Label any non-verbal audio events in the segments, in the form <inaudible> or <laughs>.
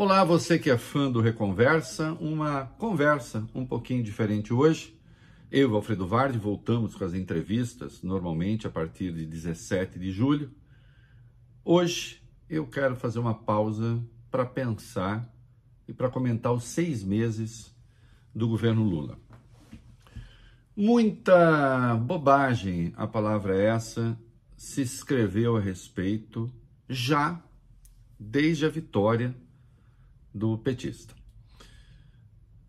Olá, você que é fã do Reconversa, uma conversa um pouquinho diferente hoje. Eu Alfredo Vardi voltamos com as entrevistas, normalmente a partir de 17 de julho. Hoje eu quero fazer uma pausa para pensar e para comentar os seis meses do governo Lula. Muita bobagem, a palavra é essa, se escreveu a respeito já desde a vitória do petista.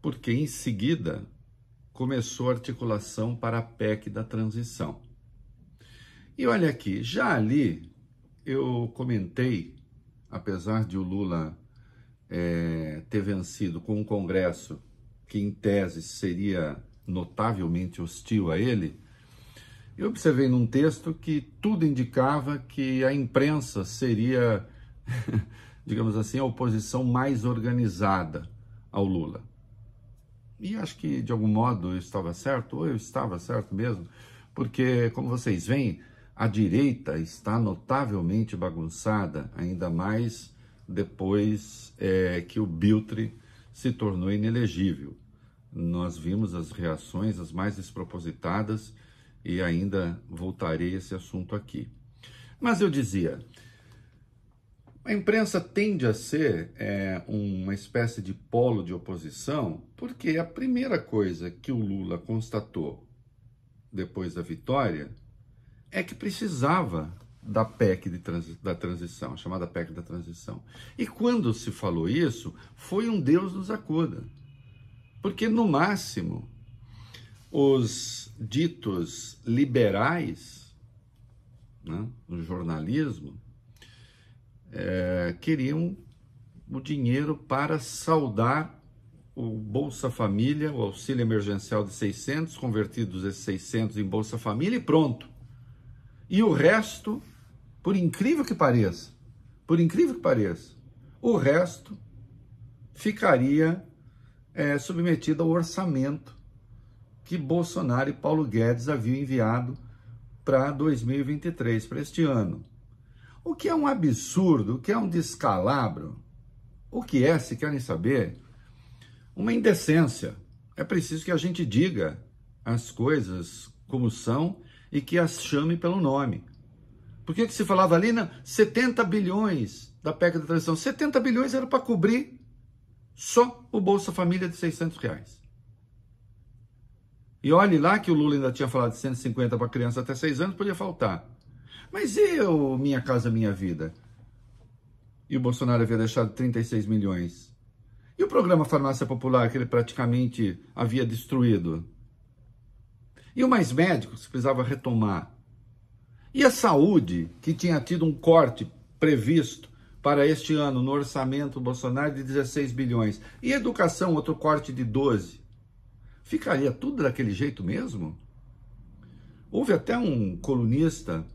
Porque em seguida começou a articulação para a PEC da transição. E olha aqui, já ali eu comentei, apesar de o Lula é, ter vencido com um Congresso que, em tese, seria notavelmente hostil a ele, eu observei num texto que tudo indicava que a imprensa seria <laughs> digamos assim, a oposição mais organizada ao Lula. E acho que, de algum modo, eu estava certo, ou eu estava certo mesmo, porque, como vocês veem, a direita está notavelmente bagunçada, ainda mais depois é, que o Biltre se tornou inelegível. Nós vimos as reações as mais despropositadas e ainda voltarei a esse assunto aqui. Mas eu dizia, a imprensa tende a ser é, uma espécie de polo de oposição, porque a primeira coisa que o Lula constatou depois da vitória é que precisava da PEC transi da transição, chamada PEC da transição. E quando se falou isso, foi um Deus nos acuda. Porque, no máximo, os ditos liberais né, no jornalismo é, queriam o dinheiro para saldar o Bolsa Família, o auxílio emergencial de 600, convertidos esses 600 em Bolsa Família e pronto. E o resto, por incrível que pareça, por incrível que pareça, o resto ficaria é, submetido ao orçamento que Bolsonaro e Paulo Guedes haviam enviado para 2023, para este ano. O que é um absurdo, o que é um descalabro, o que é, se querem saber, uma indecência. É preciso que a gente diga as coisas como são e que as chame pelo nome. Por que, que se falava ali, na 70 bilhões da PEC da transição? 70 bilhões era para cobrir só o Bolsa Família de 600 reais. E olhe lá que o Lula ainda tinha falado de 150 para criança até 6 anos, podia faltar. Mas e o Minha Casa Minha Vida? E o Bolsonaro havia deixado 36 milhões. E o programa Farmácia Popular, que ele praticamente havia destruído? E o Mais Médicos, que precisava retomar? E a saúde, que tinha tido um corte previsto para este ano no orçamento Bolsonaro de 16 bilhões? E educação, outro corte de 12? Ficaria tudo daquele jeito mesmo? Houve até um colunista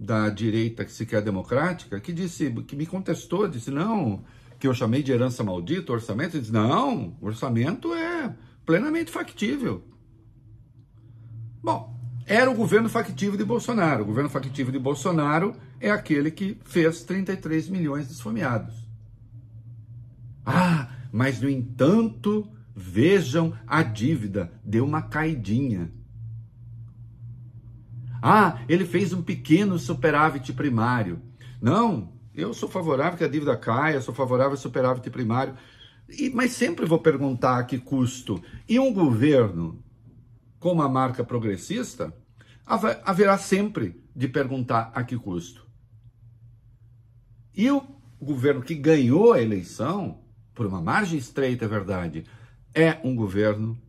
da direita que se quer democrática, que disse, que me contestou, disse, não, que eu chamei de herança maldita, orçamento, ele disse, não, orçamento é plenamente factível. Bom, era o governo factivo de Bolsonaro. O governo factivo de Bolsonaro é aquele que fez 33 milhões de esfomeados. Ah, mas no entanto, vejam a dívida, deu uma caidinha. Ah, ele fez um pequeno superávit primário. Não, eu sou favorável que a dívida caia, sou favorável ao superávit primário. E, mas sempre vou perguntar a que custo. E um governo com uma marca progressista haverá sempre de perguntar a que custo. E o governo que ganhou a eleição, por uma margem estreita, é verdade, é um governo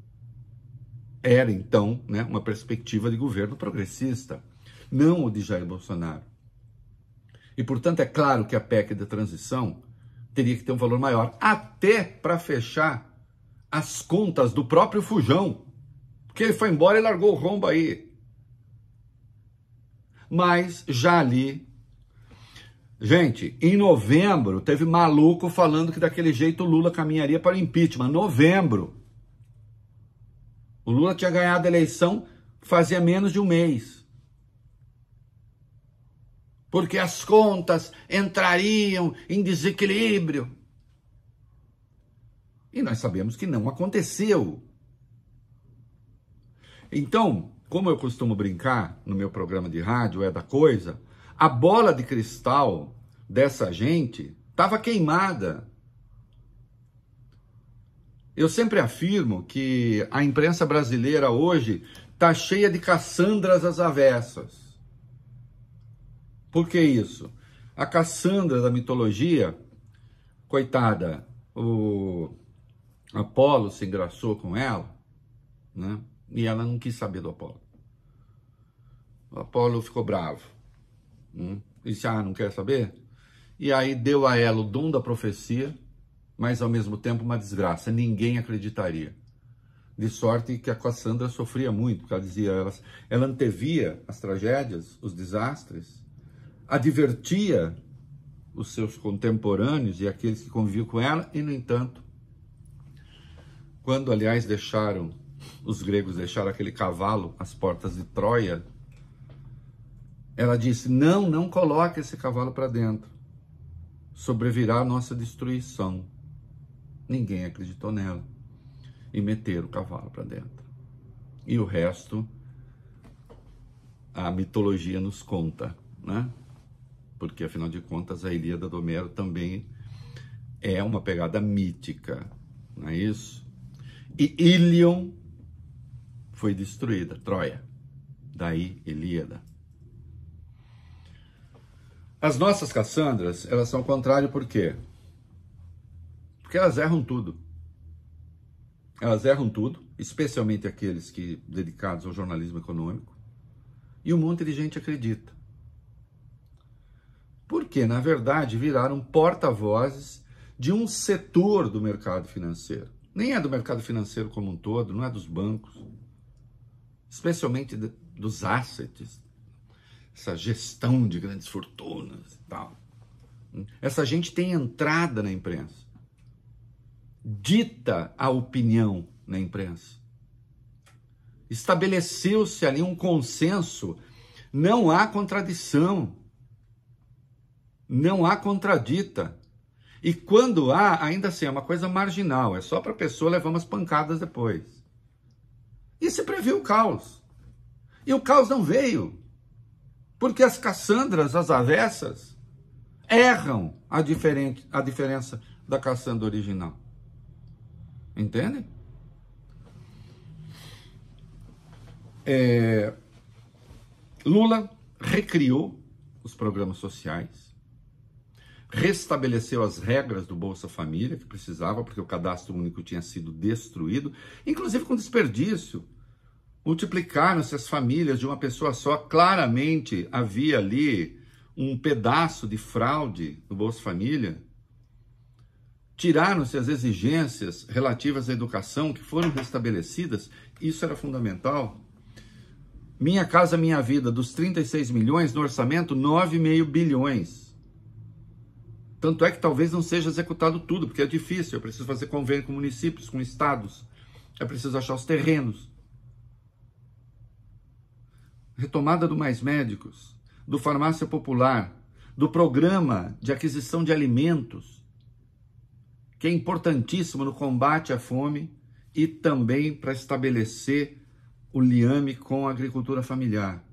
era então né, uma perspectiva de governo progressista, não o de Jair Bolsonaro. E, portanto, é claro que a PEC da transição teria que ter um valor maior, até para fechar as contas do próprio Fujão, porque ele foi embora e largou o rombo aí. Mas já ali. Gente, em novembro teve maluco falando que daquele jeito Lula caminharia para o impeachment. Novembro. O Lula tinha ganhado a eleição fazia menos de um mês. Porque as contas entrariam em desequilíbrio. E nós sabemos que não aconteceu. Então, como eu costumo brincar no meu programa de rádio, é da coisa, a bola de cristal dessa gente estava queimada. Eu sempre afirmo que a imprensa brasileira hoje está cheia de Cassandras às avessas. Por que isso? A Cassandra da mitologia, coitada, o Apolo se engraçou com ela, né? E ela não quis saber do Apolo. O Apolo ficou bravo. Hum? Disse, ah, não quer saber? E aí deu a ela o dom da profecia, mas ao mesmo tempo uma desgraça. Ninguém acreditaria. De sorte que a Cassandra sofria muito, porque ela dizia, ela, ela antevia as tragédias, os desastres, advertia os seus contemporâneos e aqueles que conviviam com ela, e no entanto, quando aliás deixaram, os gregos deixaram aquele cavalo às portas de Troia, ela disse: Não, não coloque esse cavalo para dentro, sobrevirá a nossa destruição. Ninguém acreditou nela e meteram o cavalo para dentro. E o resto, a mitologia nos conta, né? porque afinal de contas a Ilíada do Homero também é uma pegada mítica, não é isso? E Ilion foi destruída, Troia. Daí Ilíada. As nossas Cassandras, elas são contrário por quê? Porque elas erram tudo. Elas erram tudo, especialmente aqueles que dedicados ao jornalismo econômico. E um monte de gente acredita porque, na verdade, viraram porta-vozes de um setor do mercado financeiro. Nem é do mercado financeiro como um todo, não é dos bancos, especialmente dos assets, essa gestão de grandes fortunas e tal. Essa gente tem entrada na imprensa, dita a opinião na imprensa. Estabeleceu-se ali um consenso, não há contradição não há contradita. E quando há, ainda assim, é uma coisa marginal, é só para a pessoa levar umas pancadas depois. E se previu o caos. E o caos não veio. Porque as Cassandras, as avessas, erram a, diferente, a diferença da Cassandra original. Entende? É, Lula recriou os programas sociais, restabeleceu as regras do Bolsa Família, que precisava, porque o cadastro único tinha sido destruído, inclusive com desperdício. Multiplicaram-se as famílias de uma pessoa só. Claramente havia ali um pedaço de fraude no Bolsa Família. Tiraram-se as exigências relativas à educação que foram restabelecidas. Isso era fundamental. Minha Casa Minha Vida, dos 36 milhões no orçamento, 9,5 bilhões. Tanto é que talvez não seja executado tudo, porque é difícil. Eu preciso fazer convênio com municípios, com estados. É preciso achar os terrenos. Retomada do Mais Médicos, do Farmácia Popular, do programa de aquisição de alimentos, que é importantíssimo no combate à fome e também para estabelecer o liame com a agricultura familiar.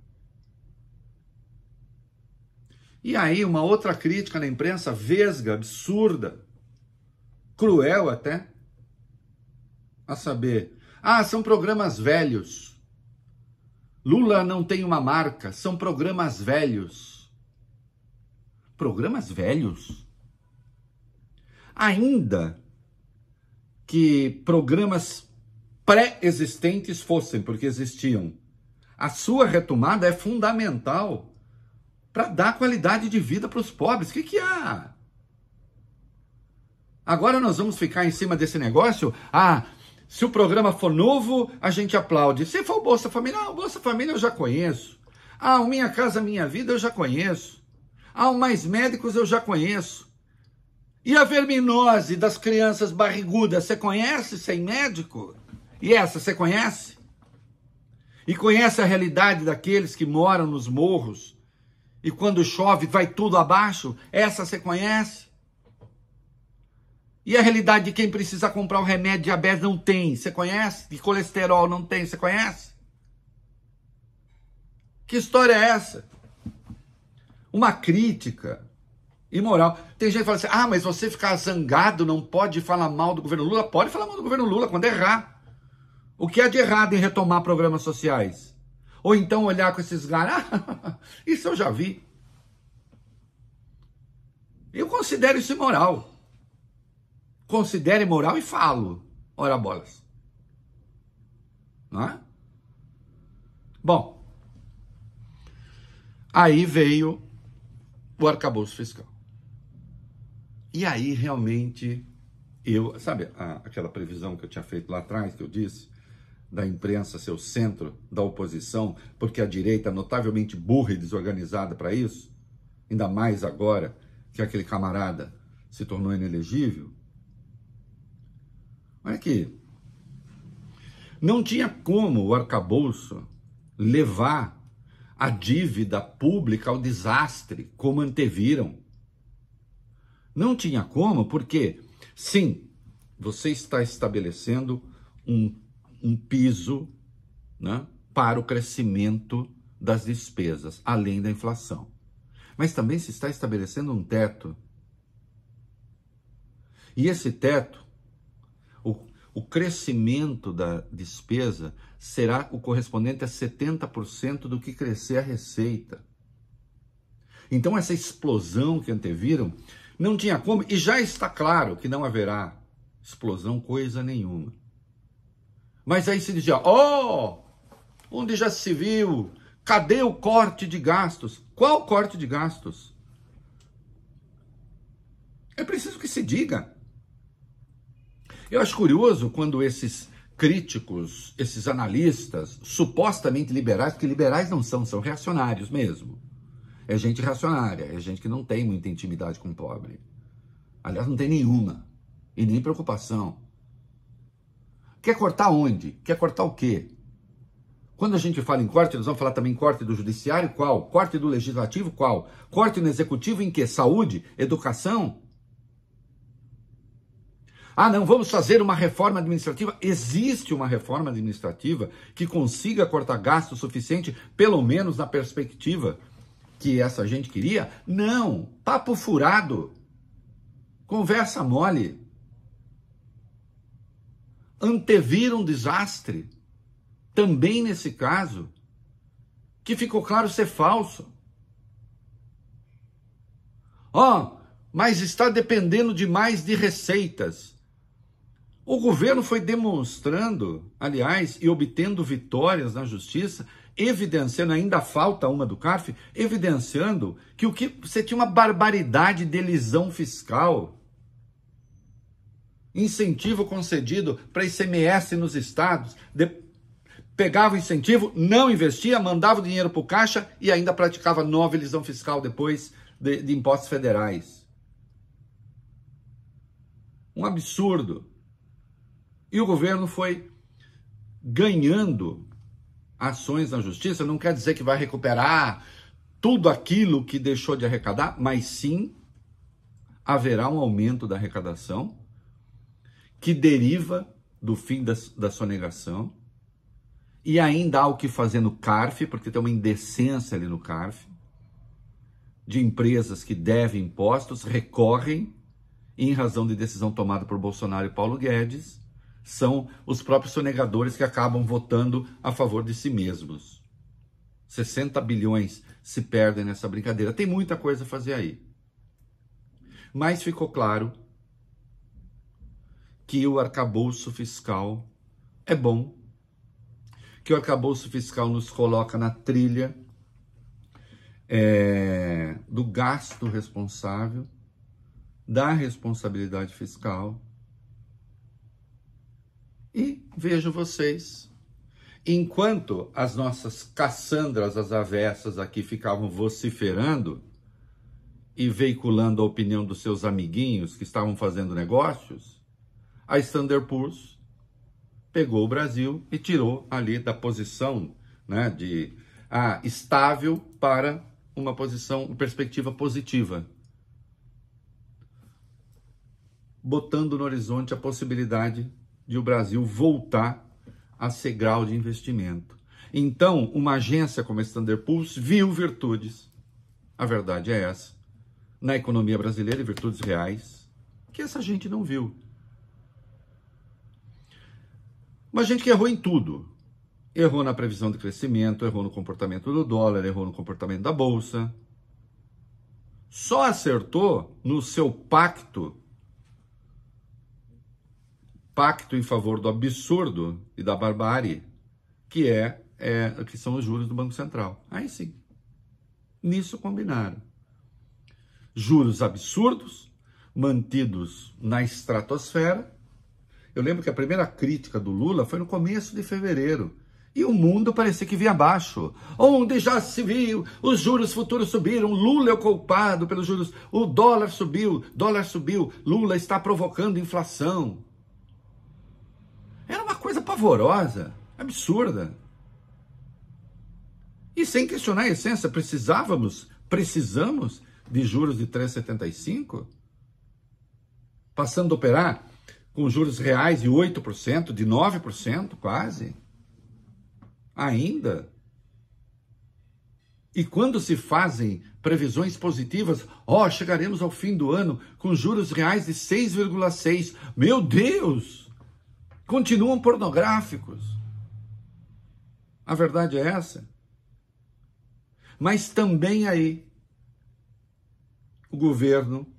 E aí, uma outra crítica na imprensa, vesga, absurda, cruel até, a saber, ah, são programas velhos. Lula não tem uma marca, são programas velhos. Programas velhos? Ainda que programas pré-existentes fossem, porque existiam, a sua retomada é fundamental para dar qualidade de vida para os pobres. O que, que há? Agora nós vamos ficar em cima desse negócio? Ah, se o programa for novo, a gente aplaude. Se for o Bolsa Família, ah, o Bolsa Família eu já conheço. Ah, o Minha Casa Minha Vida eu já conheço. Ah, o Mais Médicos eu já conheço. E a verminose das crianças barrigudas, você conhece sem médico? E essa você conhece? E conhece a realidade daqueles que moram nos morros, e quando chove vai tudo abaixo? Essa você conhece? E a realidade de quem precisa comprar o remédio de diabetes não tem, você conhece? De colesterol não tem, você conhece? Que história é essa? Uma crítica imoral. Tem gente que fala assim: ah, mas você ficar zangado não pode falar mal do governo Lula? Pode falar mal do governo Lula quando errar. O que é de errado em retomar programas sociais? Ou então olhar com esses caras, ah, <laughs> isso eu já vi. Eu considero isso imoral. Considero imoral e falo. Ora bolas. Não é? Bom, aí veio o arcabouço fiscal. E aí realmente eu, sabe a, aquela previsão que eu tinha feito lá atrás, que eu disse, da imprensa ser o centro da oposição, porque a direita é notavelmente burra e desorganizada para isso, ainda mais agora que aquele camarada se tornou inelegível. Olha aqui. Não tinha como o arcabouço levar a dívida pública ao desastre, como anteviram. Não tinha como, porque, sim, você está estabelecendo um, um piso né, para o crescimento das despesas, além da inflação. Mas também se está estabelecendo um teto. E esse teto, o, o crescimento da despesa será o correspondente a 70% do que crescer a receita. Então, essa explosão que anteviram não tinha como, e já está claro que não haverá explosão coisa nenhuma. Mas aí se dizia: oh, onde já se viu? Cadê o corte de gastos? Qual corte de gastos? É preciso que se diga. Eu acho curioso quando esses críticos, esses analistas supostamente liberais, porque liberais não são, são reacionários mesmo. É gente reacionária, é gente que não tem muita intimidade com o pobre. Aliás, não tem nenhuma. E nem preocupação. Quer cortar onde? Quer cortar o quê? Quando a gente fala em corte, nós vamos falar também em corte do judiciário, qual? Corte do legislativo, qual? Corte no executivo em que? Saúde? Educação? Ah, não, vamos fazer uma reforma administrativa. Existe uma reforma administrativa que consiga cortar gasto suficiente, pelo menos na perspectiva que essa gente queria? Não, papo furado. Conversa mole. Antevir um desastre, também nesse caso, que ficou claro ser falso. Ó, oh, mas está dependendo demais de receitas. O governo foi demonstrando, aliás, e obtendo vitórias na justiça evidenciando, ainda falta uma do CARF, evidenciando que o que você tinha uma barbaridade de elisão fiscal. Incentivo concedido para ICMS nos estados, de, pegava o incentivo, não investia, mandava o dinheiro para o caixa e ainda praticava nova elisão fiscal depois de, de impostos federais. Um absurdo. E o governo foi ganhando ações na justiça, não quer dizer que vai recuperar tudo aquilo que deixou de arrecadar, mas sim haverá um aumento da arrecadação que deriva do fim da, da sonegação. E ainda há o que fazer no CARF, porque tem uma indecência ali no CARF, de empresas que devem impostos, recorrem em razão de decisão tomada por Bolsonaro e Paulo Guedes, são os próprios sonegadores que acabam votando a favor de si mesmos. 60 bilhões se perdem nessa brincadeira. Tem muita coisa a fazer aí. Mas ficou claro que o arcabouço fiscal é bom, que o arcabouço fiscal nos coloca na trilha é, do gasto responsável, da responsabilidade fiscal e vejo vocês. Enquanto as nossas Cassandras, as avessas aqui ficavam vociferando e veiculando a opinião dos seus amiguinhos que estavam fazendo negócios, a Standard Poor's pegou o Brasil e tirou ali da posição né, de ah, estável para uma posição, perspectiva positiva. botando no horizonte a possibilidade de o Brasil voltar a ser grau de investimento. Então, uma agência como a Standard Poor's viu virtudes, a verdade é essa, na economia brasileira e virtudes reais, que essa gente não viu. Uma gente que errou em tudo. Errou na previsão de crescimento, errou no comportamento do dólar, errou no comportamento da bolsa. Só acertou no seu pacto pacto em favor do absurdo e da barbárie, que é, é que são os juros do Banco Central. Aí sim. Nisso combinaram. Juros absurdos, mantidos na estratosfera. Eu lembro que a primeira crítica do Lula foi no começo de fevereiro. E o mundo parecia que vinha abaixo. Onde já se viu, os juros futuros subiram, Lula é o culpado pelos juros, o dólar subiu, dólar subiu, Lula está provocando inflação. Coisa pavorosa, absurda. E sem questionar a essência, precisávamos, precisamos de juros de 3,75? Passando a operar com juros reais de 8%, de 9%, quase. Ainda. E quando se fazem previsões positivas, ó, oh, chegaremos ao fim do ano com juros reais de 6,6. Meu Deus! Continuam pornográficos. A verdade é essa. Mas também aí o governo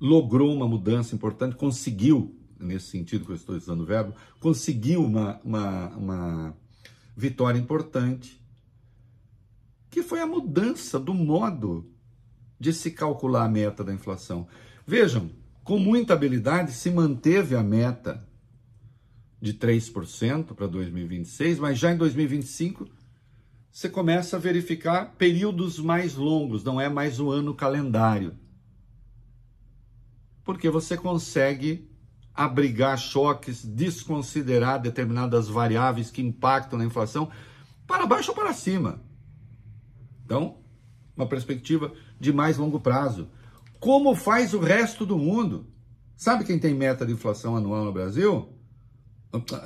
logrou uma mudança importante, conseguiu, nesse sentido que eu estou usando o verbo, conseguiu uma, uma, uma vitória importante, que foi a mudança do modo de se calcular a meta da inflação. Vejam, com muita habilidade se manteve a meta de 3% para 2026, mas já em 2025 você começa a verificar períodos mais longos, não é mais o ano calendário. Porque você consegue abrigar choques, desconsiderar determinadas variáveis que impactam na inflação para baixo ou para cima. Então, uma perspectiva de mais longo prazo. Como faz o resto do mundo? Sabe quem tem meta de inflação anual no Brasil?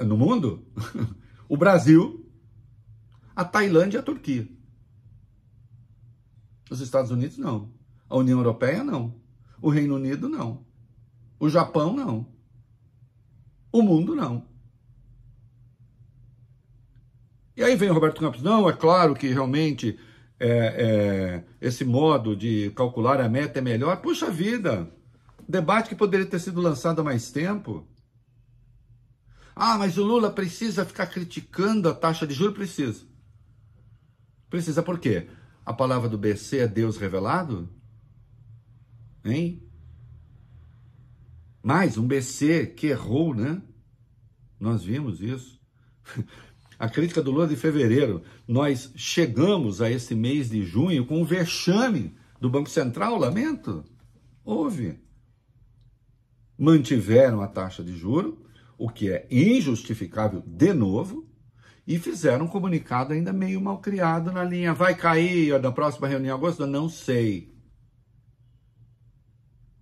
No mundo, <laughs> o Brasil, a Tailândia e a Turquia. Os Estados Unidos não. A União Europeia não. O Reino Unido não. O Japão não. O mundo não. E aí vem o Roberto Campos, não, é claro que realmente é, é, esse modo de calcular a meta é melhor. Puxa vida, debate que poderia ter sido lançado há mais tempo. Ah, mas o Lula precisa ficar criticando a taxa de juros? Precisa. Precisa por quê? A palavra do BC é Deus revelado? Hein? Mais um BC que errou, né? Nós vimos isso. <laughs> A crítica do Lula de fevereiro. Nós chegamos a esse mês de junho com um vexame do Banco Central, lamento. Houve. Mantiveram a taxa de juro, o que é injustificável de novo, e fizeram um comunicado ainda meio mal criado na linha. Vai cair na próxima reunião em agosto? Não sei.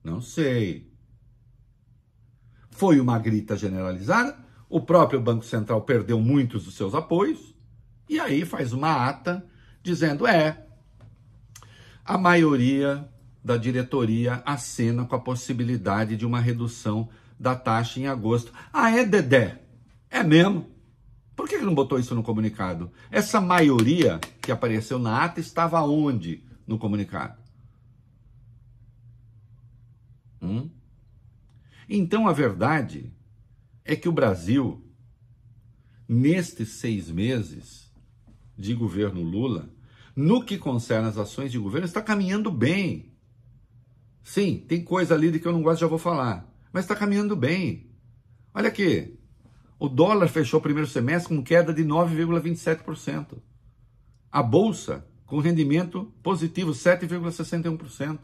Não sei. Foi uma grita generalizada. O próprio Banco Central perdeu muitos dos seus apoios. E aí faz uma ata dizendo: é, a maioria da diretoria acena com a possibilidade de uma redução da taxa em agosto. Ah, é Dedé? É mesmo? Por que não botou isso no comunicado? Essa maioria que apareceu na ata estava onde no comunicado? Hum? Então a verdade é que o Brasil, nestes seis meses de governo Lula, no que concerne as ações de governo, está caminhando bem. Sim, tem coisa ali de que eu não gosto, já vou falar mas está caminhando bem. Olha aqui, o dólar fechou o primeiro semestre com queda de 9,27%. A bolsa com rendimento positivo 7,61%.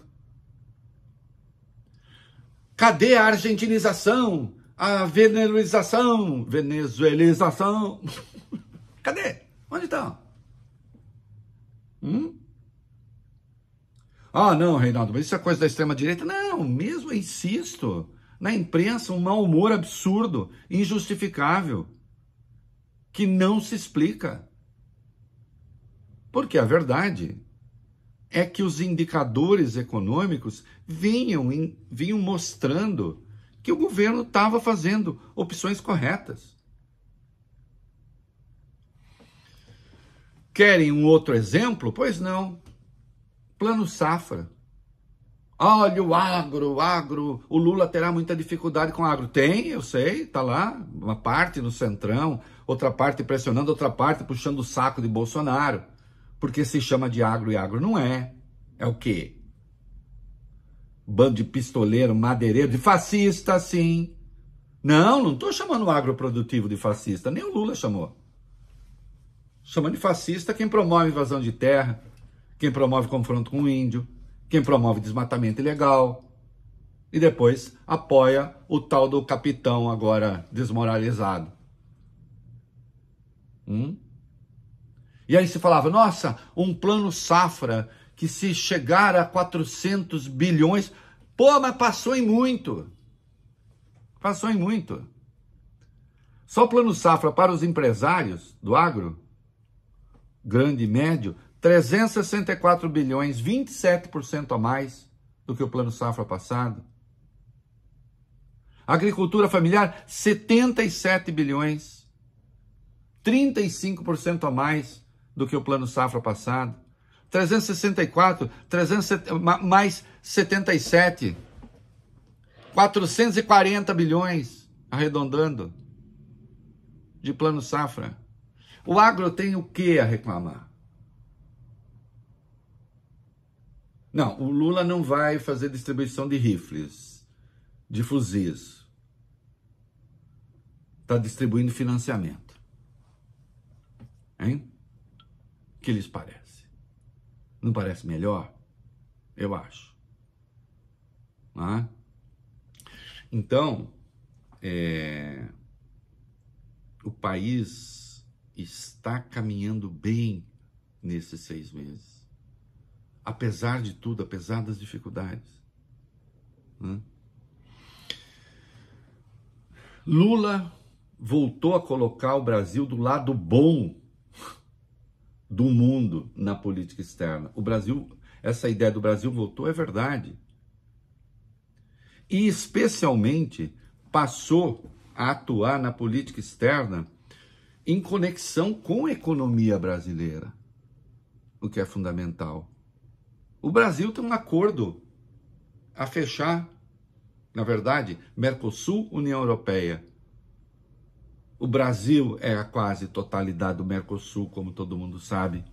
Cadê a argentinização? A venezuelização? Venezuelização? <laughs> Cadê? Onde está? Hum? Ah, não, Reinaldo, mas isso é coisa da extrema-direita. Não, mesmo, eu insisto, na imprensa, um mau humor absurdo, injustificável, que não se explica. Porque a verdade é que os indicadores econômicos vinham, vinham mostrando que o governo estava fazendo opções corretas. Querem um outro exemplo? Pois não. Plano Safra. Olha o agro, o agro, o Lula terá muita dificuldade com o agro. Tem, eu sei, tá lá, uma parte no centrão, outra parte pressionando, outra parte puxando o saco de Bolsonaro, porque se chama de agro e agro não é. É o quê? Bando de pistoleiro, madeireiro, de fascista, sim. Não, não estou chamando o agroprodutivo de fascista, nem o Lula chamou. Chamando de fascista quem promove invasão de terra, quem promove confronto com o índio, quem promove desmatamento ilegal e depois apoia o tal do capitão agora desmoralizado. Hum? E aí se falava, nossa, um plano safra que se chegar a 400 bilhões, pô, mas passou em muito. Passou em muito. Só plano safra para os empresários do agro, grande e médio, 364 bilhões, 27% a mais do que o plano safra passado. Agricultura familiar, 77 bilhões, 35% a mais do que o plano safra passado. 364, 300, mais 77, 440 bilhões, arredondando, de plano safra. O agro tem o que a reclamar? Não, o Lula não vai fazer distribuição de rifles, de fuzis. Está distribuindo financiamento. Hein? Que lhes parece? Não parece melhor? Eu acho. Ah? Então, é, o país está caminhando bem nesses seis meses apesar de tudo, apesar das dificuldades. Né? Lula voltou a colocar o Brasil do lado bom do mundo na política externa. O Brasil, essa ideia do Brasil voltou é verdade. E especialmente passou a atuar na política externa em conexão com a economia brasileira, o que é fundamental. O Brasil tem um acordo a fechar, na verdade, Mercosul, União Europeia. O Brasil é a quase totalidade do Mercosul, como todo mundo sabe.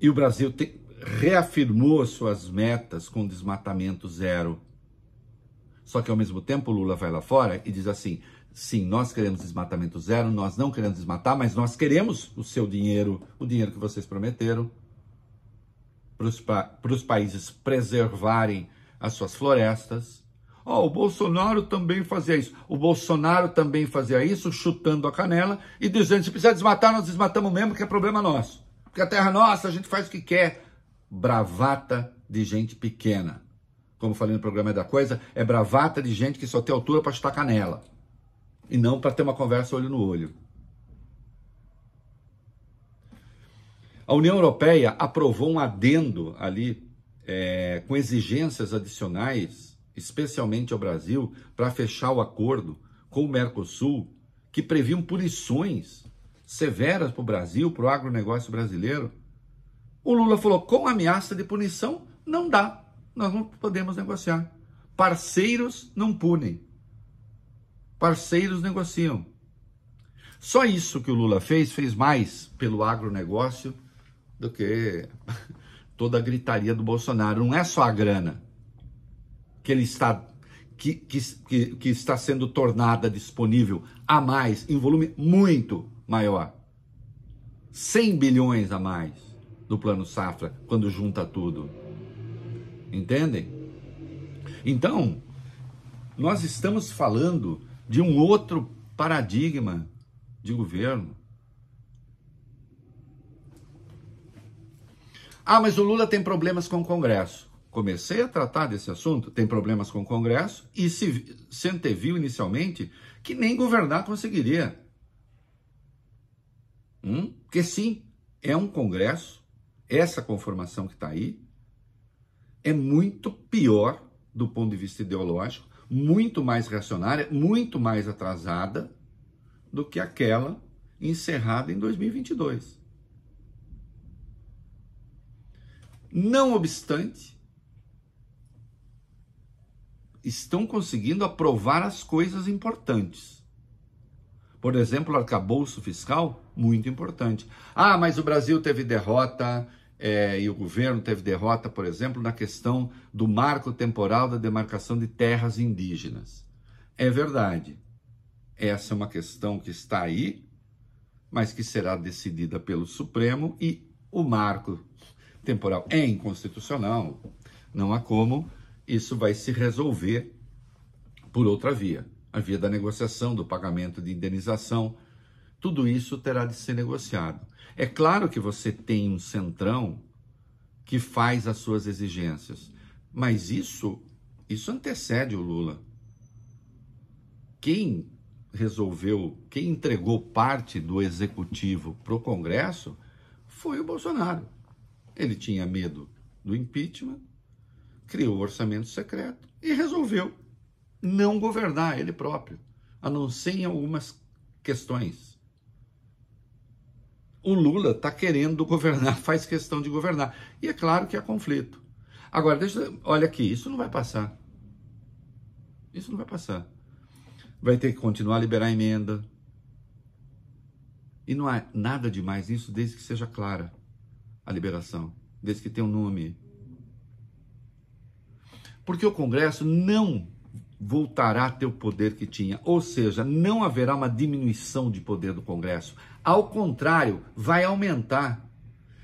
E o Brasil tem, reafirmou suas metas com desmatamento zero. Só que ao mesmo tempo Lula vai lá fora e diz assim: sim, nós queremos desmatamento zero, nós não queremos desmatar, mas nós queremos o seu dinheiro, o dinheiro que vocês prometeram para os países preservarem as suas florestas. Oh, o Bolsonaro também fazia isso. O Bolsonaro também fazia isso, chutando a canela e dizendo: se precisar desmatar, nós desmatamos mesmo, que é problema nosso. Porque a terra é nossa, a gente faz o que quer. Bravata de gente pequena. Como falei no programa da coisa, é bravata de gente que só tem altura para chutar canela. E não para ter uma conversa olho no olho. A União Europeia aprovou um adendo ali é, com exigências adicionais, especialmente ao Brasil, para fechar o acordo com o Mercosul, que previam punições severas para o Brasil, para o agronegócio brasileiro. O Lula falou: com ameaça de punição, não dá, nós não podemos negociar. Parceiros não punem, parceiros negociam. Só isso que o Lula fez, fez mais pelo agronegócio do que toda a gritaria do Bolsonaro. Não é só a grana que ele está que, que, que está sendo tornada disponível a mais, em volume muito maior. 100 bilhões a mais do plano safra, quando junta tudo. Entendem? Então, nós estamos falando de um outro paradigma de governo. Ah, mas o Lula tem problemas com o Congresso. Comecei a tratar desse assunto, tem problemas com o Congresso, e se, se anteviu inicialmente que nem governar conseguiria. Hum? Porque sim, é um Congresso, essa conformação que está aí, é muito pior do ponto de vista ideológico, muito mais reacionária, muito mais atrasada do que aquela encerrada em 2022. Não obstante, estão conseguindo aprovar as coisas importantes. Por exemplo, o arcabouço fiscal, muito importante. Ah, mas o Brasil teve derrota é, e o governo teve derrota, por exemplo, na questão do marco temporal da demarcação de terras indígenas. É verdade. Essa é uma questão que está aí, mas que será decidida pelo Supremo e o marco temporal é inconstitucional. Não há como isso vai se resolver por outra via, a via da negociação, do pagamento de indenização. Tudo isso terá de ser negociado. É claro que você tem um centrão que faz as suas exigências, mas isso isso antecede o Lula. Quem resolveu, quem entregou parte do executivo para o Congresso foi o Bolsonaro. Ele tinha medo do impeachment, criou o orçamento secreto e resolveu não governar ele próprio, a não ser em algumas questões. O Lula está querendo governar, <laughs> faz questão de governar. E é claro que há conflito. Agora, deixa, olha aqui, isso não vai passar. Isso não vai passar. Vai ter que continuar a liberar a emenda. E não há nada demais nisso desde que seja clara a liberação, desde que tenha um nome porque o Congresso não voltará a ter o poder que tinha, ou seja, não haverá uma diminuição de poder do Congresso. Ao contrário, vai aumentar.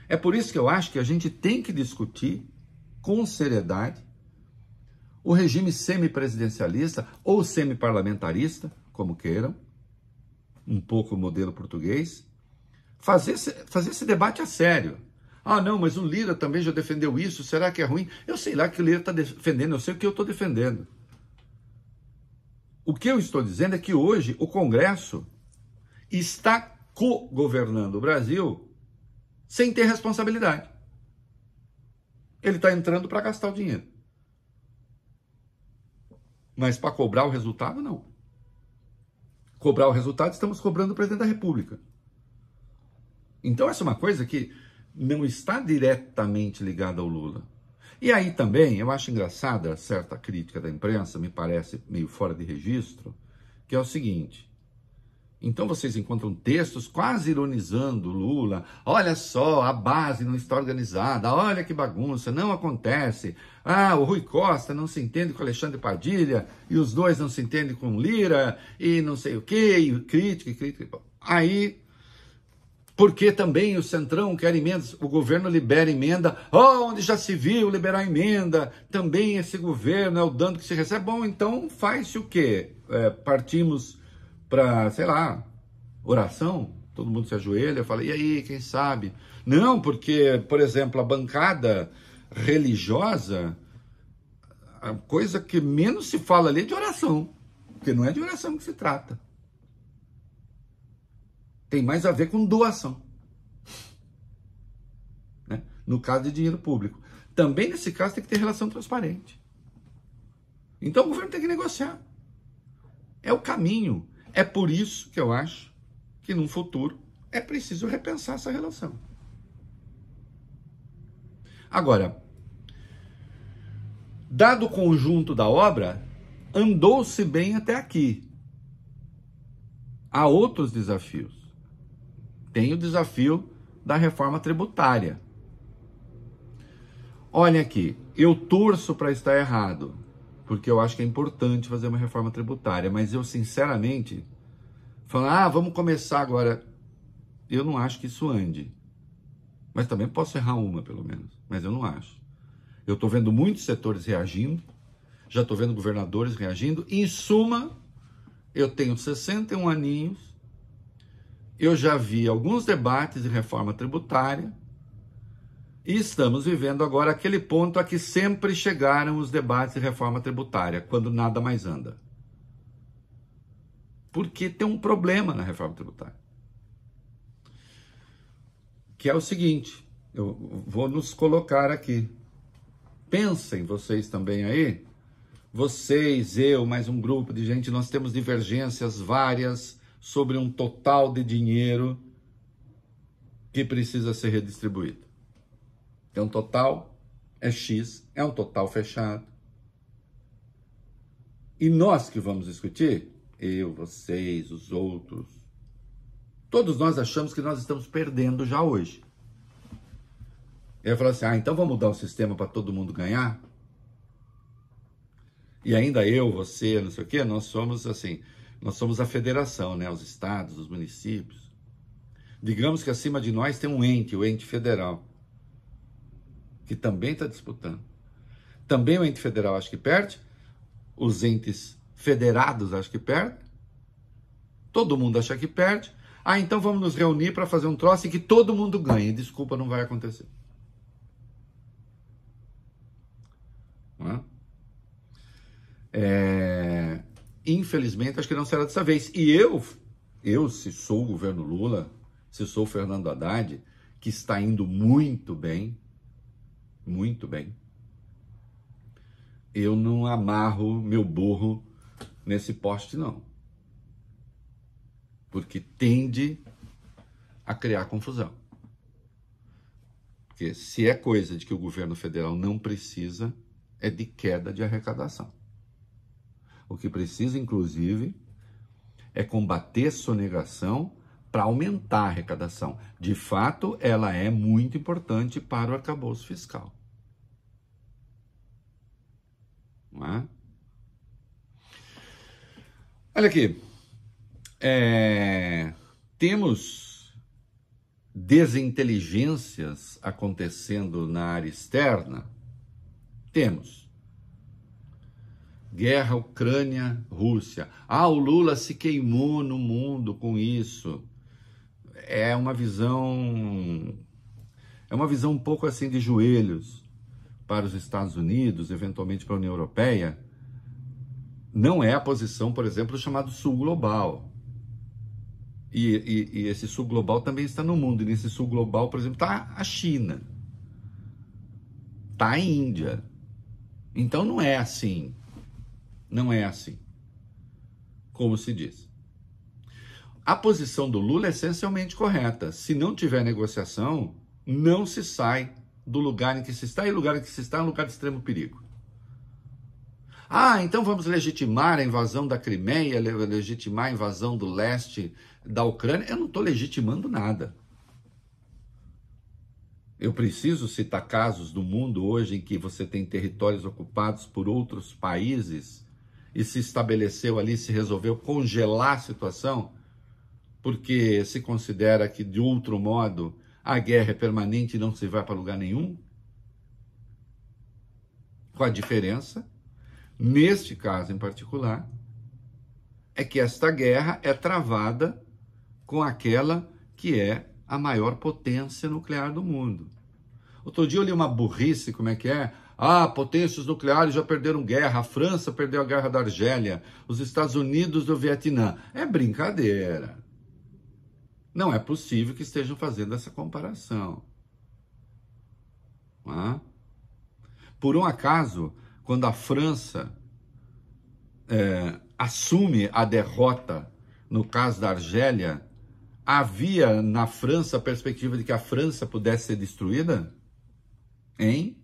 É por isso que eu acho que a gente tem que discutir com seriedade o regime semipresidencialista ou semiparlamentarista, como queiram, um pouco o modelo português, fazer esse, fazer esse debate a sério. Ah, não, mas o Lira também já defendeu isso, será que é ruim? Eu sei lá que o Lira está defendendo, eu sei o que eu estou defendendo. O que eu estou dizendo é que hoje o Congresso está co-governando o Brasil sem ter responsabilidade. Ele está entrando para gastar o dinheiro. Mas para cobrar o resultado, não. Cobrar o resultado, estamos cobrando o presidente da República. Então, essa é uma coisa que não está diretamente ligado ao Lula. E aí também, eu acho engraçada certa crítica da imprensa, me parece meio fora de registro, que é o seguinte. Então vocês encontram textos quase ironizando Lula. Olha só, a base não está organizada. Olha que bagunça, não acontece. Ah, o Rui Costa não se entende com Alexandre Padilha e os dois não se entendem com Lira e não sei o quê, e crítica, e crítica. Aí porque também o Centrão quer emendas, o governo libera emenda, oh, onde já se viu liberar emenda, também esse governo é o dano que se recebe. Bom, então faz-se o quê? É, partimos para, sei lá, oração? Todo mundo se ajoelha, fala, e aí, quem sabe? Não, porque, por exemplo, a bancada religiosa, a coisa que menos se fala ali é de oração, porque não é de oração que se trata. Tem mais a ver com doação. Né? No caso de dinheiro público. Também nesse caso tem que ter relação transparente. Então o governo tem que negociar. É o caminho. É por isso que eu acho que no futuro é preciso repensar essa relação. Agora, dado o conjunto da obra, andou-se bem até aqui. Há outros desafios tem o desafio da reforma tributária. Olha aqui, eu torço para estar errado, porque eu acho que é importante fazer uma reforma tributária, mas eu sinceramente falo, ah, vamos começar agora. Eu não acho que isso ande. Mas também posso errar uma, pelo menos. Mas eu não acho. Eu estou vendo muitos setores reagindo, já estou vendo governadores reagindo. Em suma, eu tenho 61 aninhos, eu já vi alguns debates de reforma tributária E estamos vivendo agora aquele ponto a que sempre chegaram os debates de reforma tributária, quando nada mais anda. Porque tem um problema na reforma tributária. Que é o seguinte, eu vou nos colocar aqui. Pensem vocês também aí, vocês, eu, mais um grupo de gente, nós temos divergências várias sobre um total de dinheiro que precisa ser redistribuído. É um total, é X, é um total fechado. E nós que vamos discutir, eu, vocês, os outros, todos nós achamos que nós estamos perdendo já hoje. Ele falou assim: ah, então vamos mudar o sistema para todo mundo ganhar? E ainda eu, você, não sei o quê, nós somos assim, nós somos a federação, né? Os estados, os municípios. Digamos que acima de nós tem um ente, o ente federal que também está disputando. Também o ente federal acho que perde, os entes federados acho que perdem, todo mundo acha que perde. Ah, então vamos nos reunir para fazer um troço e que todo mundo ganhe. Desculpa, não vai acontecer. Não é? É... Infelizmente, acho que não será dessa vez. E eu, eu, se sou o governo Lula, se sou o Fernando Haddad, que está indo muito bem, muito bem. Eu não amarro meu burro nesse poste, não. Porque tende a criar confusão. Porque se é coisa de que o governo federal não precisa, é de queda de arrecadação. O que precisa, inclusive, é combater sonegação para aumentar a arrecadação. De fato, ela é muito importante para o arcabouço fiscal. É? Olha aqui, é, temos desinteligências acontecendo na área externa? Temos. Guerra Ucrânia-Rússia. Ah, o Lula se queimou no mundo com isso. É uma visão. É uma visão um pouco assim de joelhos para os Estados Unidos, eventualmente para a União Europeia, não é a posição, por exemplo, chamado Sul Global. E, e, e, esse Sul Global também está no mundo. E nesse Sul Global, por exemplo, está a China, está a Índia. Então não é assim. Não é assim. Como se diz. A posição do Lula é essencialmente correta. Se não tiver negociação, não se sai do lugar em que se está, e o lugar em que se está é um lugar de extremo perigo. Ah, então vamos legitimar a invasão da Crimeia, legitimar a invasão do leste da Ucrânia. Eu não estou legitimando nada. Eu preciso citar casos do mundo hoje em que você tem territórios ocupados por outros países e se estabeleceu ali, se resolveu congelar a situação, porque se considera que de outro modo a guerra é permanente e não se vai para lugar nenhum? Com a diferença, neste caso em particular, é que esta guerra é travada com aquela que é a maior potência nuclear do mundo. Outro dia eu li uma burrice, como é que é? Ah, potências nucleares já perderam guerra, a França perdeu a guerra da Argélia, os Estados Unidos do Vietnã. É brincadeira. Não é possível que estejam fazendo essa comparação. É? Por um acaso, quando a França é, assume a derrota no caso da Argélia, havia na França a perspectiva de que a França pudesse ser destruída? Hein?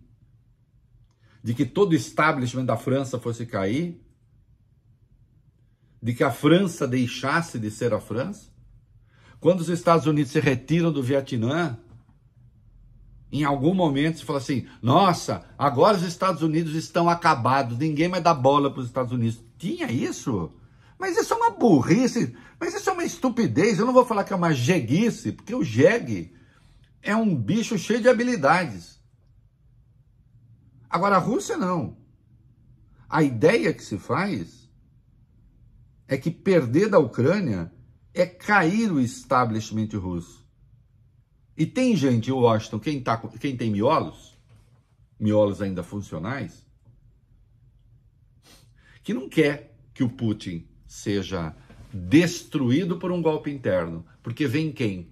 De que todo o establishment da França fosse cair? De que a França deixasse de ser a França? Quando os Estados Unidos se retiram do Vietnã, em algum momento se fala assim: nossa, agora os Estados Unidos estão acabados, ninguém mais dá bola para os Estados Unidos. Tinha isso? Mas isso é uma burrice, mas isso é uma estupidez. Eu não vou falar que é uma jeguice, porque o jegue é um bicho cheio de habilidades. Agora a Rússia não. A ideia que se faz é que perder da Ucrânia é cair o establishment russo. E tem gente em Washington, quem, tá, quem tem miolos, miolos ainda funcionais, que não quer que o Putin seja destruído por um golpe interno. Porque vem quem?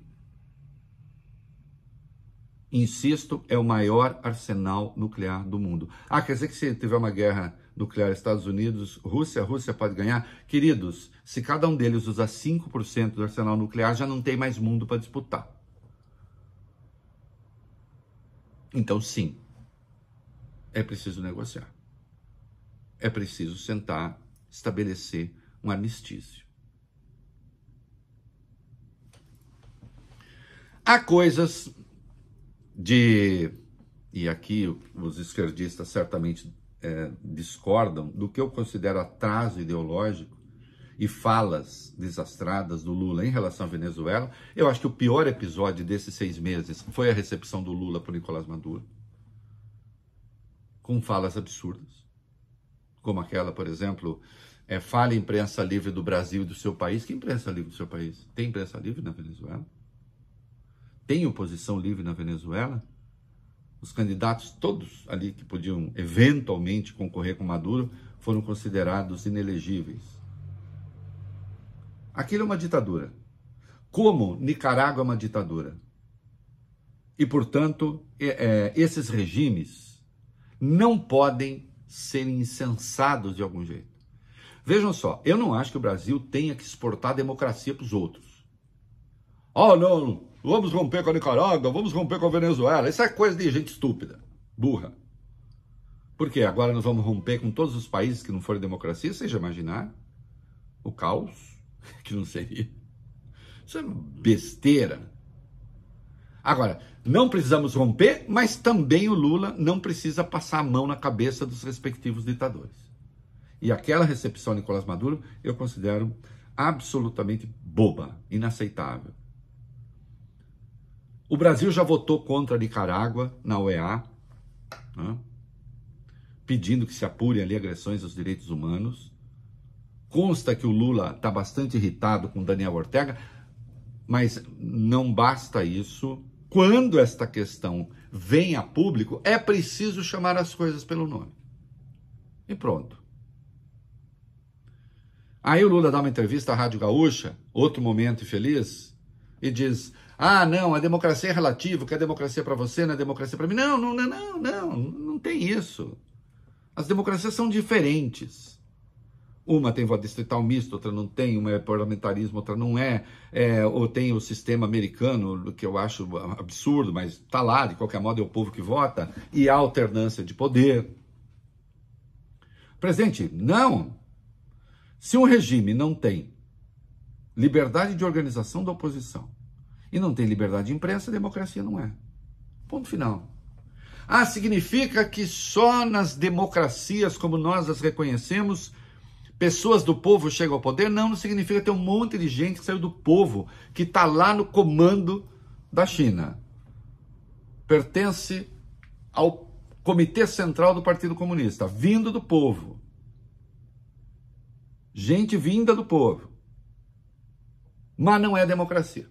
Insisto, é o maior arsenal nuclear do mundo. Ah, quer dizer que se tiver uma guerra nuclear Estados Unidos, Rússia, Rússia pode ganhar? Queridos, se cada um deles usar 5% do arsenal nuclear, já não tem mais mundo para disputar. Então, sim, é preciso negociar. É preciso sentar, estabelecer um armistício. Há coisas de. E aqui os esquerdistas certamente é, discordam do que eu considero atraso ideológico e falas desastradas do Lula em relação à Venezuela. Eu acho que o pior episódio desses seis meses foi a recepção do Lula por Nicolás Maduro, com falas absurdas, como aquela, por exemplo, é, fale imprensa livre do Brasil e do seu país. Que imprensa livre do seu país? Tem imprensa livre na Venezuela? Tem oposição livre na Venezuela? Os candidatos, todos ali que podiam eventualmente concorrer com Maduro, foram considerados inelegíveis. Aquilo é uma ditadura. Como Nicarágua é uma ditadura. E, portanto, é, esses regimes não podem ser insensados de algum jeito. Vejam só, eu não acho que o Brasil tenha que exportar democracia para os outros. Oh, não, Vamos romper com a Nicarágua, vamos romper com a Venezuela. Isso é coisa de gente estúpida, burra. Por quê? Agora nós vamos romper com todos os países que não forem democracia? Seja imaginar o caos <laughs> que não seria. Isso é besteira. Agora, não precisamos romper, mas também o Lula não precisa passar a mão na cabeça dos respectivos ditadores. E aquela recepção Nicolás Maduro eu considero absolutamente boba, inaceitável. O Brasil já votou contra a Nicarágua na OEA, né? pedindo que se apurem ali agressões aos direitos humanos. Consta que o Lula está bastante irritado com Daniel Ortega, mas não basta isso. Quando esta questão vem a público, é preciso chamar as coisas pelo nome. E pronto. Aí o Lula dá uma entrevista à Rádio Gaúcha, outro momento feliz, e diz: ah, não, a democracia é relativa, que a democracia é para você não é democracia para mim. Não, não, não, não, não, não tem isso. As democracias são diferentes. Uma tem voto distrital misto, outra não tem, uma é parlamentarismo, outra não é, é ou tem o sistema americano, que eu acho absurdo, mas está lá, de qualquer modo é o povo que vota, e a alternância de poder. Presidente, não. Se um regime não tem liberdade de organização da oposição, e não tem liberdade de imprensa, democracia não é. Ponto final. Ah, significa que só nas democracias como nós as reconhecemos, pessoas do povo chegam ao poder? Não, não significa ter um monte de gente que saiu do povo, que está lá no comando da China. Pertence ao Comitê Central do Partido Comunista, vindo do povo. Gente vinda do povo. Mas não é democracia.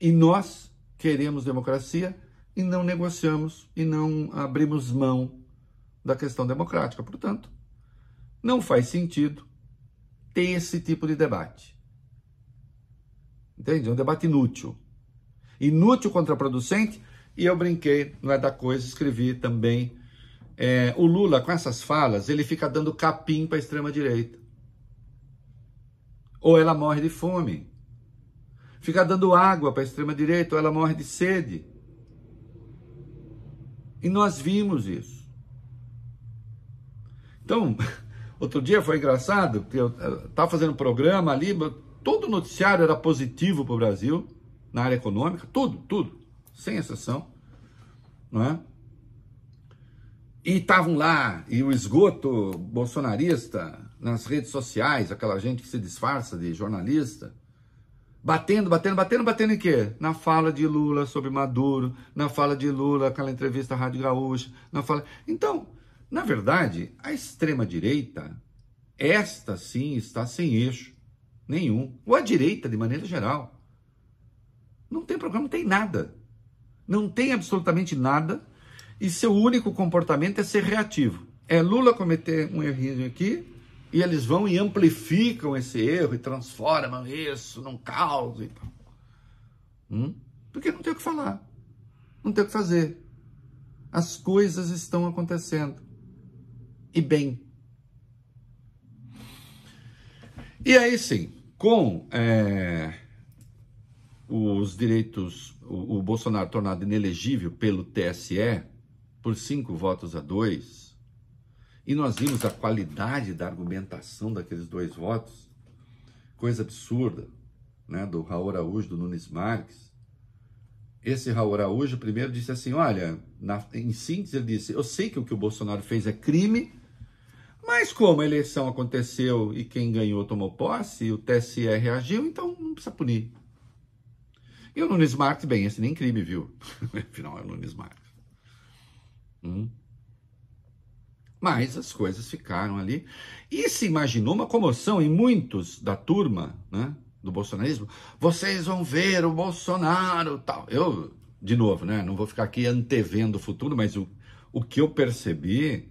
E nós queremos democracia e não negociamos e não abrimos mão da questão democrática. Portanto, não faz sentido ter esse tipo de debate. Entende? É um debate inútil. Inútil, contraproducente, e eu brinquei, não é da coisa, escrevi também. É, o Lula, com essas falas, ele fica dando capim para a extrema-direita. Ou ela morre de fome ficar dando água para a extrema-direita ou ela morre de sede. E nós vimos isso. Então, <laughs> outro dia foi engraçado, porque eu estava fazendo um programa ali, todo noticiário era positivo para o Brasil, na área econômica, tudo, tudo, sem exceção, não é? E estavam lá, e o esgoto bolsonarista nas redes sociais, aquela gente que se disfarça de jornalista, Batendo, batendo, batendo, batendo em quê? Na fala de Lula sobre Maduro, na fala de Lula, aquela entrevista à Rádio Gaúcha, na fala. Então, na verdade, a extrema-direita, esta sim está sem eixo nenhum. Ou a direita, de maneira geral. Não tem programa, não tem nada. Não tem absolutamente nada. E seu único comportamento é ser reativo. É Lula cometer um errinho aqui, e eles vão e amplificam esse erro e transformam isso num caos e tal. Hum? Porque não tem o que falar. Não tem o que fazer. As coisas estão acontecendo. E bem. E aí sim, com é, os direitos, o, o, Bolsonaro tornado inelegível pelo TSE por cinco votos a dois, e nós vimos a qualidade da argumentação daqueles dois votos, coisa absurda, né, do Raul Araújo, do Nunes Marques. Esse Raul Araújo primeiro disse assim, olha, na, em síntese ele disse, eu sei que o que o Bolsonaro fez é crime, mas como a eleição aconteceu e quem ganhou tomou posse, e o TSE reagiu, então não precisa punir. E o Nunes Marques, bem, esse nem crime, viu? <laughs> Afinal, é o Nunes Marques. Hum. Mas as coisas ficaram ali. E se imaginou uma comoção em muitos da turma né, do bolsonarismo. Vocês vão ver o Bolsonaro tal. Eu, de novo, né, não vou ficar aqui antevendo o futuro, mas o, o que eu percebi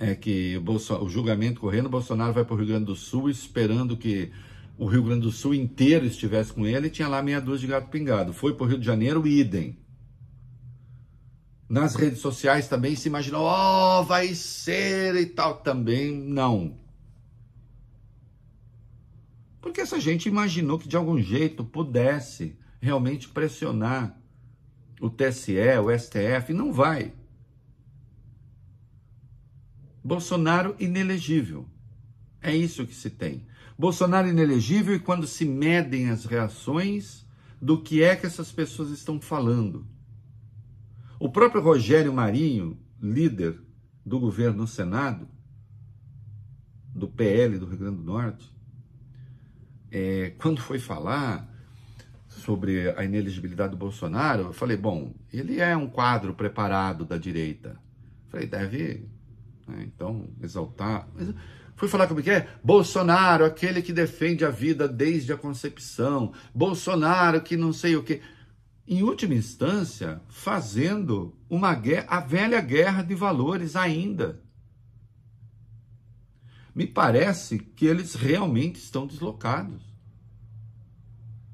é que o, o julgamento correndo, o Bolsonaro vai para o Rio Grande do Sul esperando que o Rio Grande do Sul inteiro estivesse com ele tinha lá meia dúzia de gato pingado. Foi para o Rio de Janeiro, idem. Nas redes sociais também se imaginou, oh, vai ser e tal. Também não. Porque essa gente imaginou que de algum jeito pudesse realmente pressionar o TSE, o STF, não vai. Bolsonaro inelegível. É isso que se tem. Bolsonaro inelegível e quando se medem as reações do que é que essas pessoas estão falando. O próprio Rogério Marinho, líder do governo no Senado, do PL do Rio Grande do Norte, é, quando foi falar sobre a inelegibilidade do Bolsonaro, eu falei, bom, ele é um quadro preparado da direita. falei, deve né? Então, exaltar. Fui falar como que é? Bolsonaro, aquele que defende a vida desde a concepção. Bolsonaro, que não sei o que. Em última instância, fazendo uma guerra, a velha guerra de valores ainda. Me parece que eles realmente estão deslocados.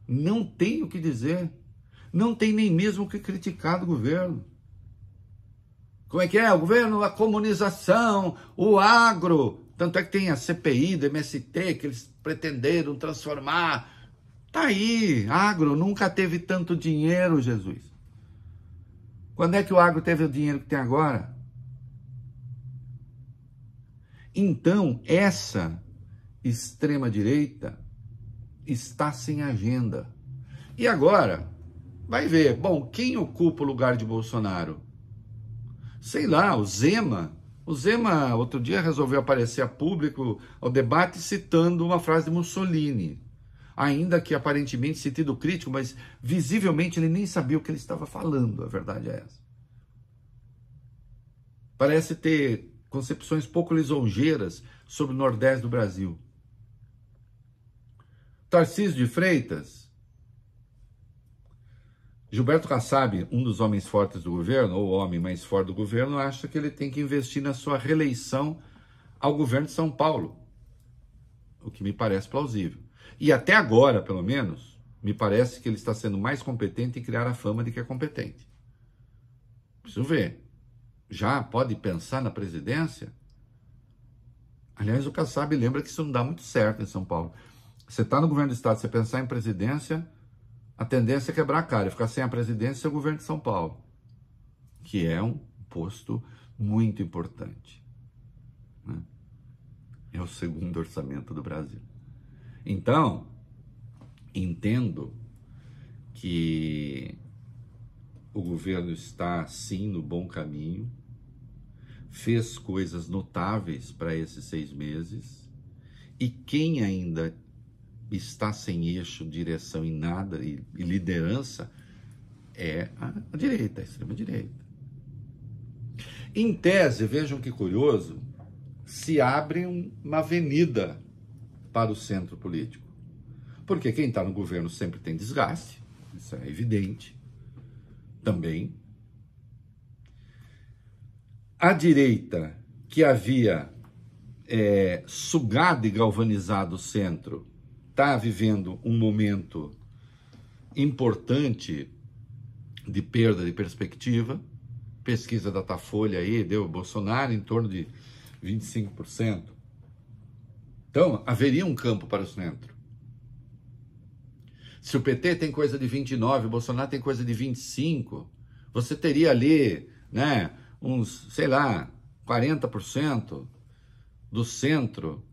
Não tem o que dizer. Não tem nem mesmo o que criticar do governo. Como é que é? O governo, a comunização, o agro. Tanto é que tem a CPI do MST que eles pretenderam transformar. Tá aí, agro nunca teve tanto dinheiro, Jesus. Quando é que o agro teve o dinheiro que tem agora? Então, essa extrema direita está sem agenda. E agora, vai ver, bom, quem ocupa o lugar de Bolsonaro? sei lá, o Zema. O Zema, outro dia, resolveu aparecer a público ao debate citando uma frase de Mussolini. Ainda que aparentemente sentido crítico, mas visivelmente ele nem sabia o que ele estava falando, a verdade é essa. Parece ter concepções pouco lisonjeiras sobre o Nordeste do Brasil. Tarcísio de Freitas Gilberto Kassab, um dos homens fortes do governo, ou o homem mais forte do governo, acha que ele tem que investir na sua reeleição ao governo de São Paulo, o que me parece plausível. E até agora, pelo menos, me parece que ele está sendo mais competente em criar a fama de que é competente. Preciso ver. Já pode pensar na presidência? Aliás, o Kassab lembra que isso não dá muito certo em São Paulo. Você está no governo do estado, você pensar em presidência, a tendência é quebrar a cara, ficar sem a presidência e o governo de São Paulo, que é um posto muito importante. Né? É o segundo orçamento do Brasil. Então, entendo que o governo está sim no bom caminho, fez coisas notáveis para esses seis meses, e quem ainda está sem eixo, direção em nada e, e liderança é a, a direita, a extrema-direita. Em tese, vejam que curioso, se abre uma avenida para o centro político. Porque quem está no governo sempre tem desgaste, isso é evidente também. A direita, que havia é, sugado e galvanizado o centro, está vivendo um momento importante de perda de perspectiva. Pesquisa da Datafolha aí deu Bolsonaro em torno de 25%. Então, haveria um campo para o centro. Se o PT tem coisa de 29, o Bolsonaro tem coisa de 25, você teria ali, né, uns, sei lá, 40% do centro,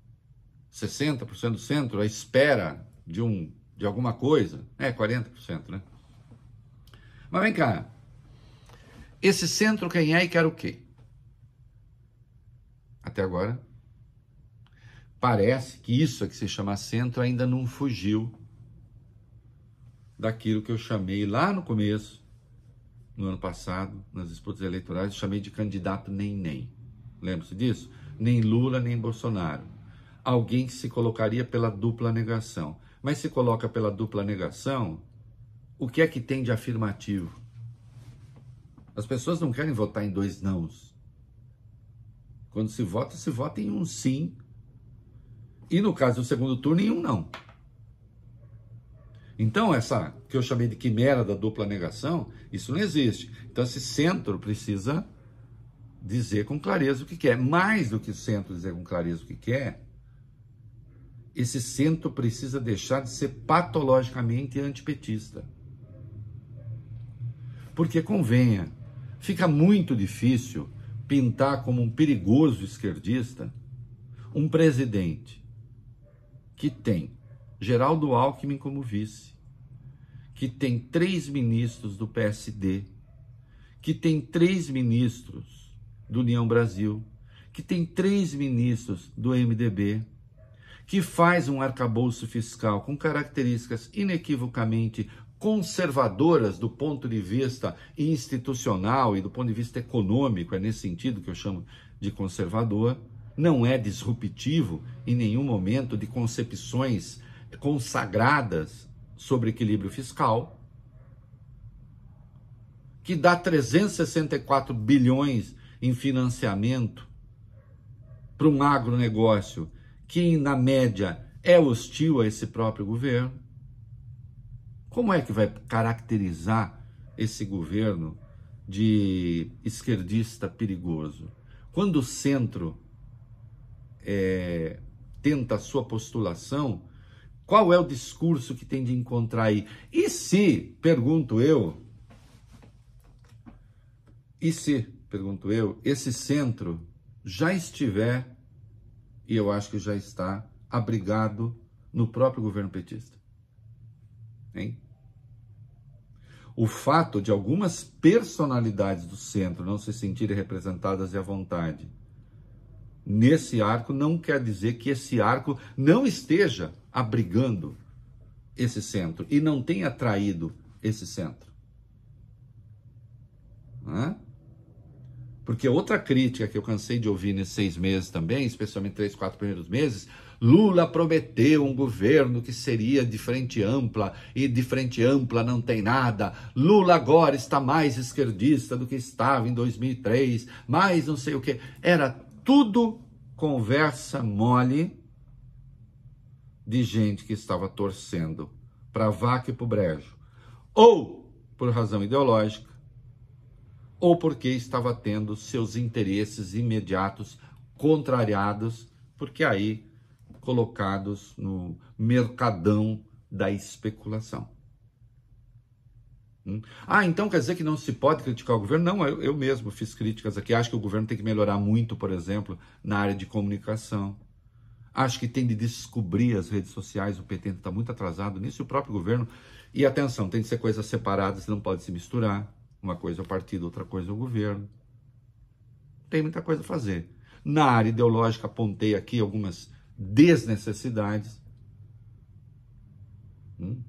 60% do centro à espera de um de alguma coisa. É, 40%, né? Mas vem cá. Esse centro quem é e quer o quê? Até agora, parece que isso que se chama centro ainda não fugiu daquilo que eu chamei lá no começo, no ano passado, nas disputas eleitorais, chamei de candidato nem nem. Lembra-se disso? Nem Lula, nem Bolsonaro. Alguém que se colocaria pela dupla negação. Mas se coloca pela dupla negação, o que é que tem de afirmativo? As pessoas não querem votar em dois nãos. Quando se vota, se vota em um sim. E no caso do segundo turno, em um não. Então, essa que eu chamei de quimera da dupla negação, isso não existe. Então, esse centro precisa dizer com clareza o que quer. Mais do que o centro dizer com clareza o que quer, esse centro precisa deixar de ser patologicamente antipetista. Porque convenha, fica muito difícil pintar como um perigoso esquerdista um presidente que tem Geraldo Alckmin como vice, que tem três ministros do PSD, que tem três ministros do União Brasil, que tem três ministros do MDB, que faz um arcabouço fiscal com características inequivocamente conservadoras do ponto de vista institucional e do ponto de vista econômico, é nesse sentido que eu chamo de conservador, não é disruptivo em nenhum momento de concepções consagradas sobre equilíbrio fiscal, que dá 364 bilhões em financiamento para um agronegócio que, na média, é hostil a esse próprio governo. Como é que vai caracterizar esse governo de esquerdista perigoso? Quando o centro é, tenta a sua postulação, qual é o discurso que tem de encontrar aí? E se, pergunto eu, e se, pergunto eu, esse centro já estiver, e eu acho que já está, abrigado no próprio governo petista? Hein? O fato de algumas personalidades do centro não se sentirem representadas e à vontade nesse arco não quer dizer que esse arco não esteja abrigando esse centro e não tenha atraído esse centro. Porque outra crítica que eu cansei de ouvir nesses seis meses também, especialmente três, quatro primeiros meses, Lula prometeu um governo que seria de frente ampla e de frente ampla não tem nada. Lula agora está mais esquerdista do que estava em 2003, mais não sei o que. Era tudo conversa mole de gente que estava torcendo para vaca e para o brejo, ou por razão ideológica, ou porque estava tendo seus interesses imediatos contrariados, porque aí colocados no mercadão da especulação. Hum? Ah, então quer dizer que não se pode criticar o governo? Não, eu, eu mesmo fiz críticas aqui. Acho que o governo tem que melhorar muito, por exemplo, na área de comunicação Acho que tem de descobrir as redes sociais, o PT está muito atrasado nisso, e o próprio governo. E atenção, tem de ser coisas separadas, não pode se misturar. Uma coisa é o partido, outra coisa é o governo. Tem muita coisa a fazer. Na área ideológica, apontei aqui algumas desnecessidades. Hum?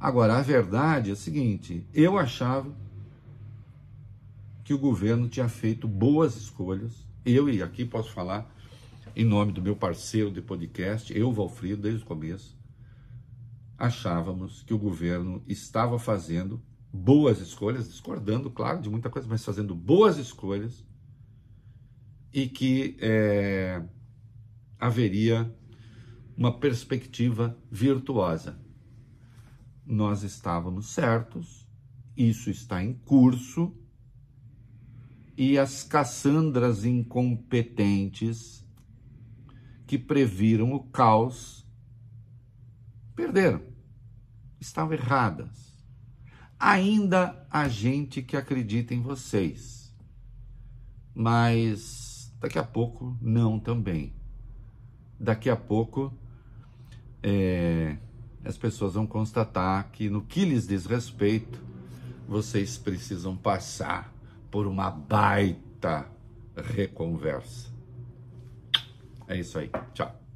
Agora, a verdade é a seguinte: eu achava que o governo tinha feito boas escolhas. Eu, e aqui posso falar em nome do meu parceiro de podcast, eu, Valfrido, desde o começo. achávamos que o governo estava fazendo boas escolhas, discordando, claro, de muita coisa, mas fazendo boas escolhas e que é, haveria uma perspectiva virtuosa. Nós estávamos certos, isso está em curso, e as Cassandras incompetentes que previram o caos perderam, estavam erradas. Ainda há gente que acredita em vocês, mas daqui a pouco não também. Daqui a pouco é, as pessoas vão constatar que no que lhes diz respeito, vocês precisam passar por uma baita reconversa. É isso aí. Tchau.